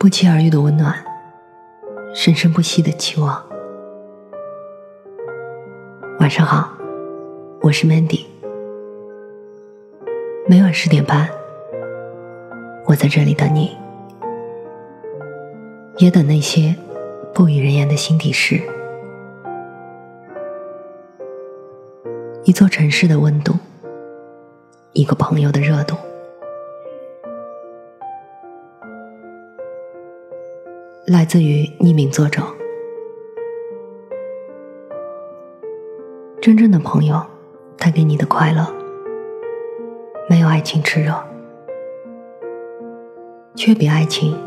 不期而遇的温暖，生生不息的期望。晚上好，我是 Mandy。每晚十点半，我在这里等你，也等那些不语人言的心底事。一座城市的温度，一个朋友的热度。来自于匿名作者。真正的朋友带给你的快乐，没有爱情炽热，却比爱情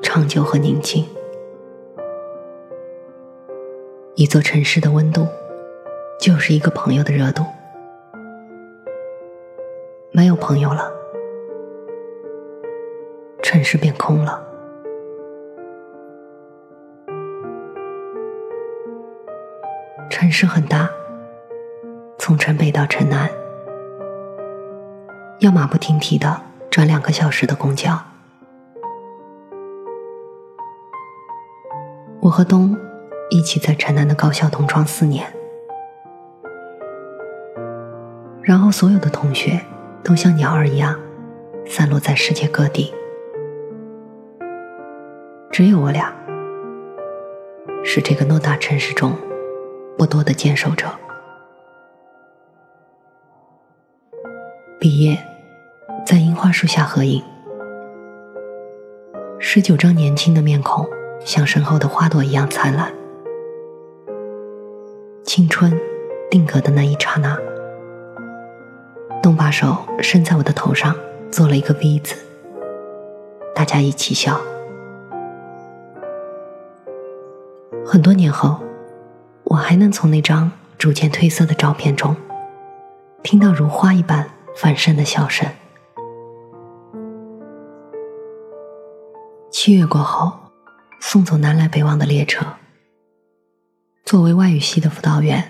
长久和宁静。一座城市的温度，就是一个朋友的热度。没有朋友了，城市变空了。城市很大，从城北到城南，要马不停蹄的转两个小时的公交。我和东一起在城南的高校同窗四年，然后所有的同学都像鸟儿一样散落在世界各地，只有我俩是这个偌大城市中。不多的坚守者。毕业，在樱花树下合影，十九张年轻的面孔，像身后的花朵一样灿烂。青春定格的那一刹那，东把手伸在我的头上，做了一个 V 字，大家一起笑。很多年后。我还能从那张逐渐褪色的照片中，听到如花一般繁盛的笑声。七月过后，送走南来北往的列车。作为外语系的辅导员，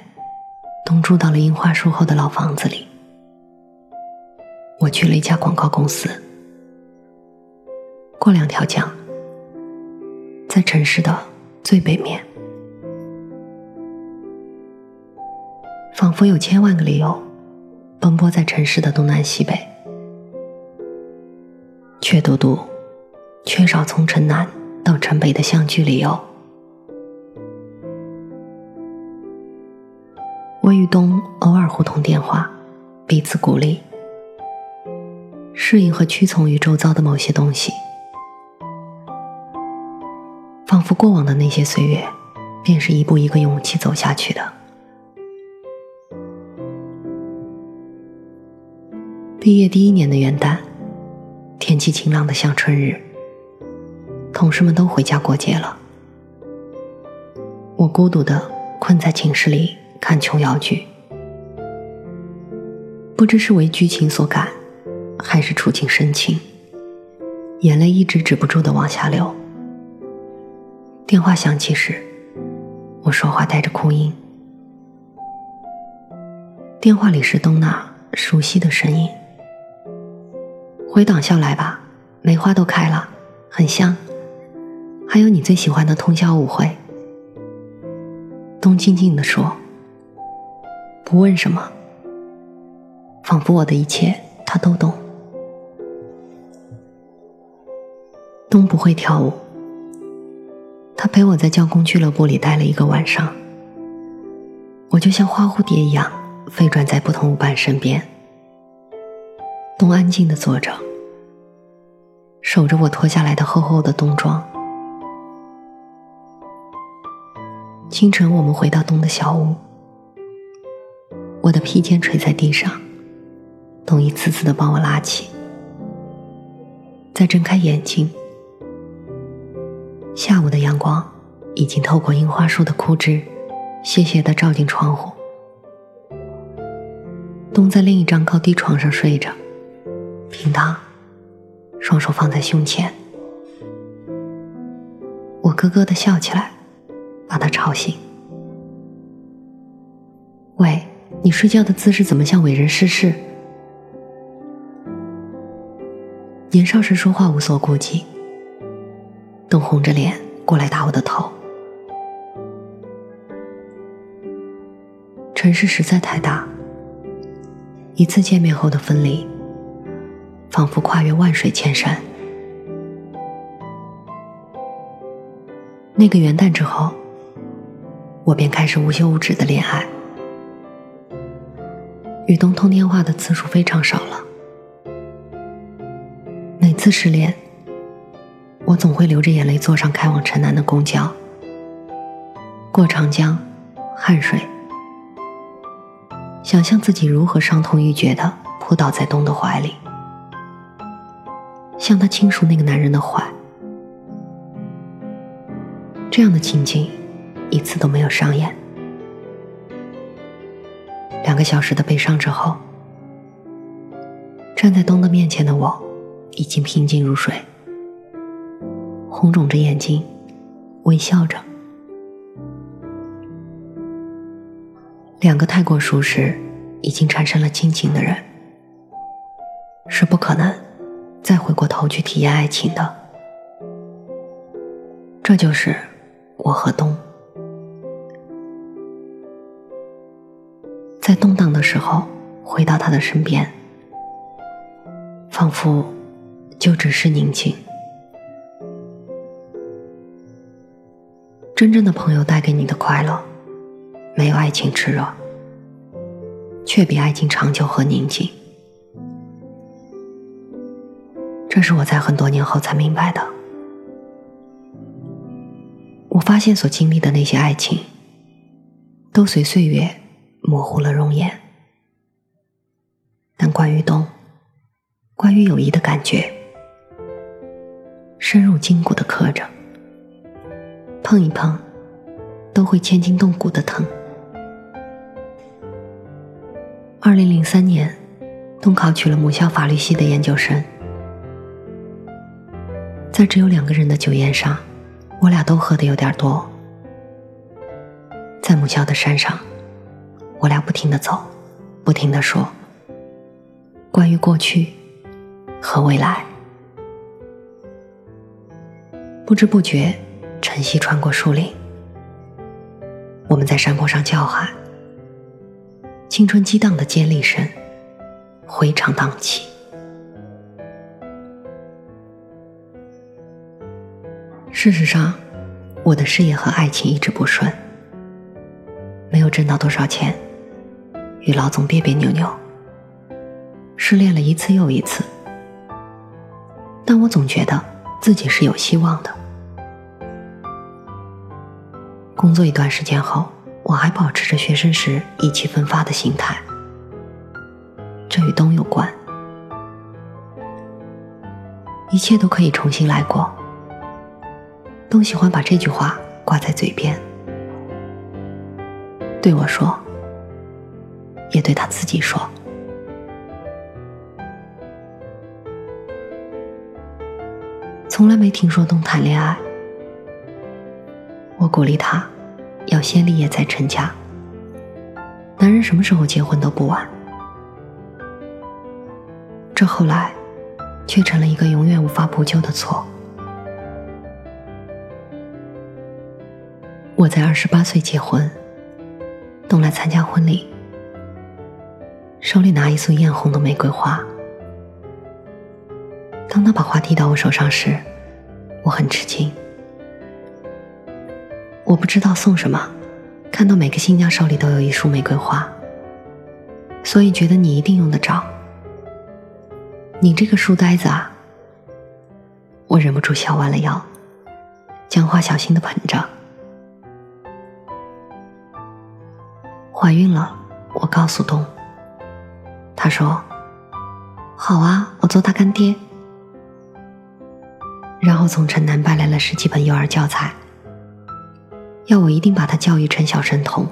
东住到了樱花树后的老房子里。我去了一家广告公司。过两条江，在城市的最北面。仿佛有千万个理由，奔波在城市的东南西北，却独独缺少从城南到城北的相聚理由。我与东偶尔互通电话，彼此鼓励，适应和屈从于周遭的某些东西，仿佛过往的那些岁月，便是一步一个勇气走下去的。毕业第一年的元旦，天气晴朗的像春日。同事们都回家过节了，我孤独的困在寝室里看琼瑶剧。不知是为剧情所感，还是处境深情，眼泪一直止不住的往下流。电话响起时，我说话带着哭音。电话里是东娜熟悉的声音。回党校来吧，梅花都开了，很香。还有你最喜欢的通宵舞会。东静静地说：“不问什么，仿佛我的一切他都懂。”东不会跳舞，他陪我在教工俱乐部里待了一个晚上。我就像花蝴蝶一样飞转在不同舞伴身边。冬安静的坐着。守着我脱下来的厚厚的冬装。清晨，我们回到冬的小屋，我的披肩垂在地上，冬一次次的帮我拉起。再睁开眼睛，下午的阳光已经透过樱花树的枯枝，斜斜的照进窗户。冬在另一张高低床上睡着，平躺。双手放在胸前，我咯咯的笑起来，把他吵醒。喂，你睡觉的姿势怎么像伟人逝世？年少时说话无所顾忌，都红着脸过来打我的头。城市实在太大，一次见面后的分离，仿佛跨越万水千山。那个元旦之后，我便开始无休无止的恋爱，与东通电话的次数非常少了。每次失恋，我总会流着眼泪坐上开往城南的公交，过长江，汗水，想象自己如何伤痛欲绝的扑倒在东的怀里，向他倾诉那个男人的坏。这样的情景，一次都没有上演。两个小时的悲伤之后，站在东的面前的我，已经平静如水，红肿着眼睛，微笑着。两个太过熟识、已经产生了亲情的人，是不可能再回过头去体验爱情的。这就是。我和冬，在动荡的时候回到他的身边，仿佛就只是宁静。真正的朋友带给你的快乐，没有爱情炽热，却比爱情长久和宁静。这是我在很多年后才明白的。我发现所经历的那些爱情，都随岁月模糊了容颜。但关于冬，关于友谊的感觉，深入筋骨的刻着，碰一碰，都会牵筋动骨的疼。二零零三年，东考取了母校法律系的研究生，在只有两个人的酒宴上。我俩都喝的有点多，在母校的山上，我俩不停的走，不停的说关于过去和未来。不知不觉，晨曦穿过树林，我们在山坡上叫喊，青春激荡的尖利声，回肠荡气。事实上，我的事业和爱情一直不顺，没有挣到多少钱，与老总别别扭扭，失恋了一次又一次。但我总觉得自己是有希望的。工作一段时间后，我还保持着学生时意气风发的心态，这与东有关，一切都可以重新来过。都喜欢把这句话挂在嘴边，对我说，也对他自己说。从来没听说东谈恋爱，我鼓励他要先立业再成家。男人什么时候结婚都不晚，这后来却成了一个永远无法补救的错。在二十八岁结婚，东来参加婚礼，手里拿一束艳红的玫瑰花。当他把花递到我手上时，我很吃惊。我不知道送什么，看到每个新娘手里都有一束玫瑰花，所以觉得你一定用得着。你这个书呆子啊！我忍不住笑弯了腰，将花小心的捧着。怀孕了，我告诉东。他说：“好啊，我做他干爹。”然后从城南搬来了十几本幼儿教材，要我一定把他教育成小神童。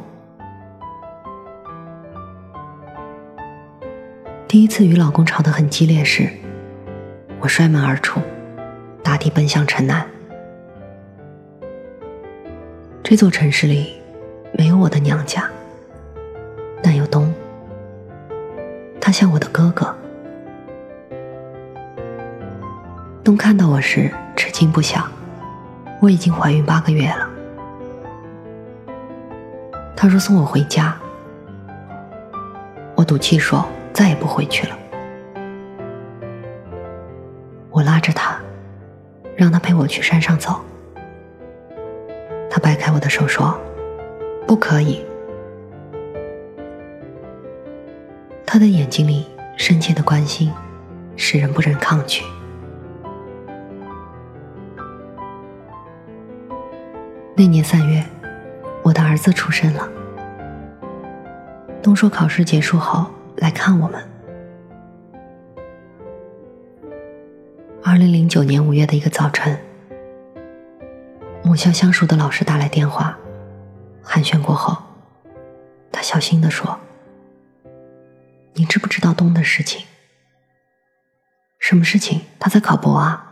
第一次与老公吵得很激烈时，我摔门而出，打的奔向城南。这座城市里没有我的娘家。像我的哥哥。东看到我时吃惊不小，我已经怀孕八个月了。他说送我回家，我赌气说再也不回去了。我拉着他，让他陪我去山上走。他掰开我的手说：“不可以。”他的眼睛里深切的关心，使人不忍抗拒。那年三月。我的儿子出生了。东说考试结束后来看我们。二零零九年五月的一个早晨，母校相熟的老师打来电话，寒暄过后，他小心的说：“你知不知道东的事情？什么事情？他在考博啊？”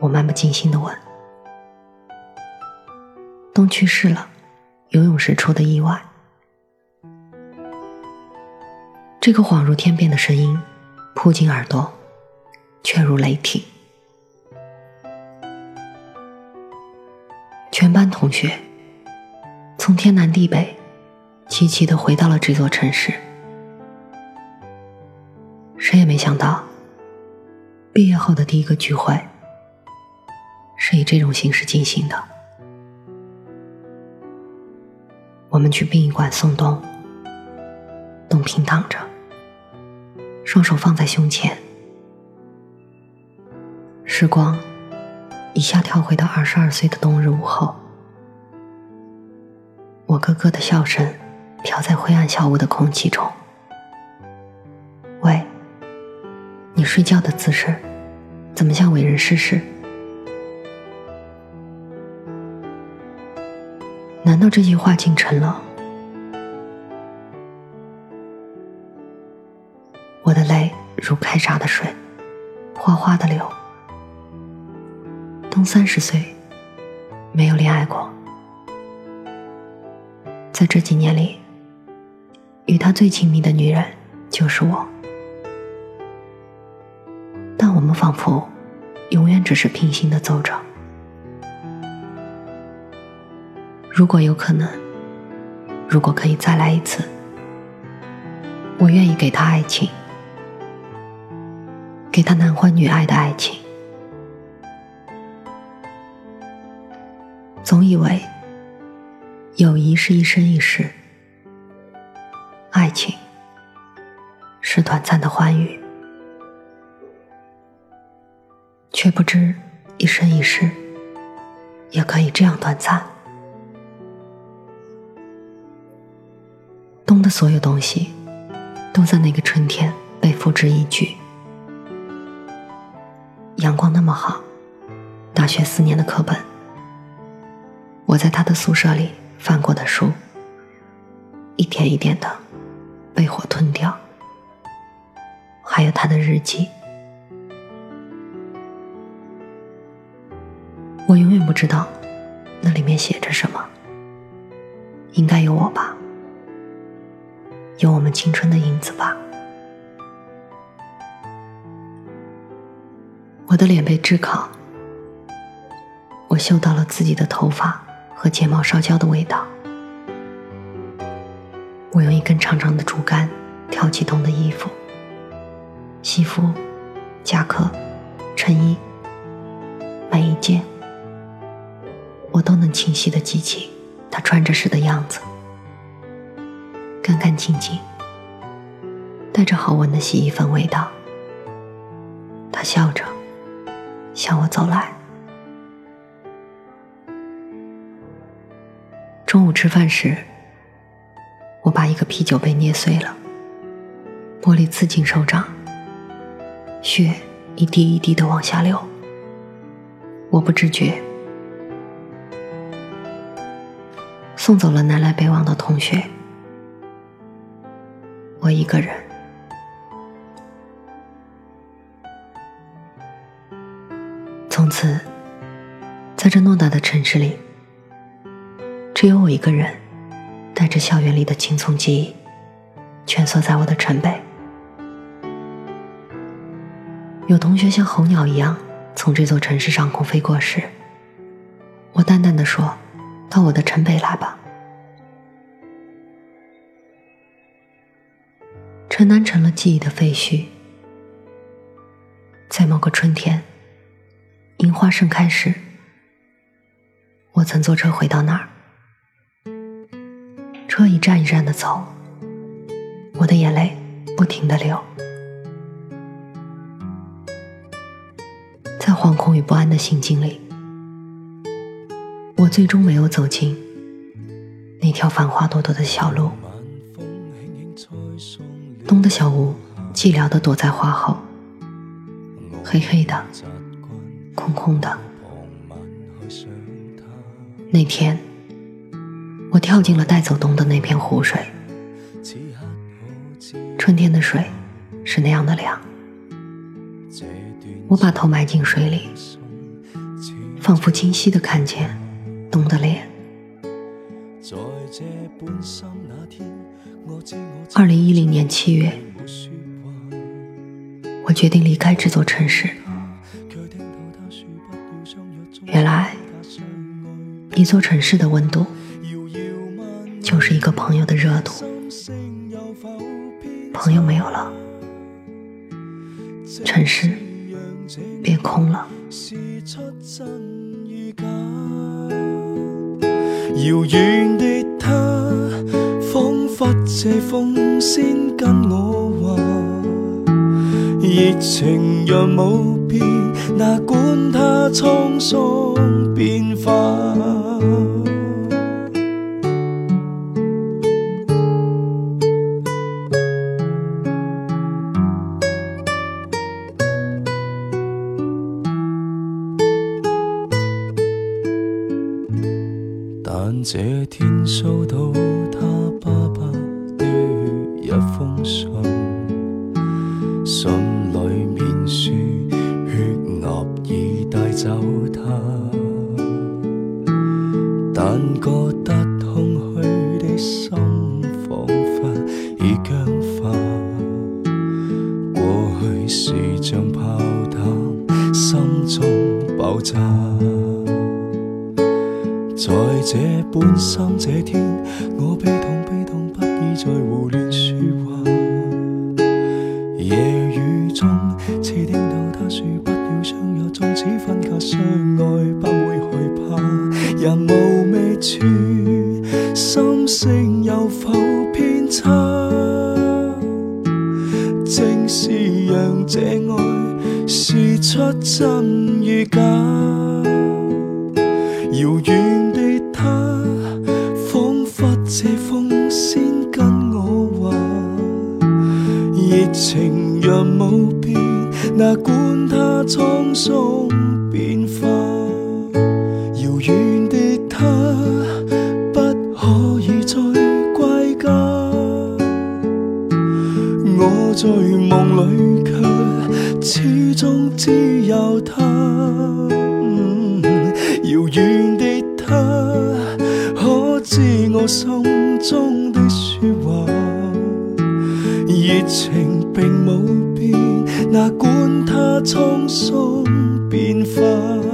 我漫不经心的问：“东去世了。”游泳时出的意外，这个恍如天边的声音扑进耳朵，却如雷霆。全班同学从天南地北齐齐的回到了这座城市，谁也没想到，毕业后的第一个聚会是以这种形式进行的。我们去殡仪馆送东，东平躺着，双手放在胸前。时光一下跳回到二十二岁的冬日午后，我咯咯的笑声飘在灰暗小屋的空气中。你睡觉的姿势怎么像伟人逝世？难道这句话竟成了？我的泪如开闸的水，哗哗的流。东三十岁，没有恋爱过，在这几年里，与他最亲密的女人就是我。仿佛永远只是平行的走着。如果有可能，如果可以再来一次，我愿意给他爱情，给他男欢女爱的爱情。总以为友谊是一生一世，爱情是短暂的欢愉，却不知一生一世也可以这样短暂。冬的所有东西，都在那个春天被付之一炬。阳光那么好，大学四年的课本，我在他的宿舍里翻过的书，一点一点的被火吞掉。还有他的日记，知道那里面写着什么，应该有我吧。有我们青春的影子吧。我的脸被炙烤，我嗅到了自己的头发和睫毛烧焦的味道。我用一根长长的竹竿挑起东的衣服、西服、夹克、衬衣，每一件我都能清晰的记起他穿着时的样子。干干净净，带着好闻的洗衣粉味道。他笑着向我走来。中午吃饭时，我把一个啤酒杯捏碎了，玻璃刺进手掌，血一滴一滴的往下流。我不知觉，送走了南来北往的同学。我一个人，从此在这偌大的城市里，只有我一个人，带着校园里的青葱记忆，蜷缩在我的城北。有同学像候鸟一样从这座城市上空飞过时，我淡淡的说：“到我的城北来吧。”城南成了记忆的废墟。在某个春天，樱花盛开时，我曾坐车回到那儿。车一站一站的走，我的眼泪不停的流。在惶恐与不安的心境里，我最终没有走进那条繁花朵朵的小路。冬的小屋寂寥的躲在花后，黑黑的，空空的。那天，我跳进了带走冬的那片湖水。春天的水是那样的凉。我把头埋进水里，仿佛清晰的看见冬的脸。二零一零年七月，我决定离开这座城市。原来，一座城市的温度，就是一个朋友的热度。朋友没有了，城市。变空了。遥远的，佛这风先跟我话，热情若冇变，哪管它沧桑变化。觉得空虚的心仿佛已僵化。过去是像炮弹，心中爆炸。在这半生这天，我悲痛悲痛，不已再胡乱正是让这爱试出真与假。遥远的他，仿佛这风先跟我话，热情若无变，哪管他沧桑变化。只有他。遥远的他，可知我心中的说话？热情并冇变，哪管他沧桑变化。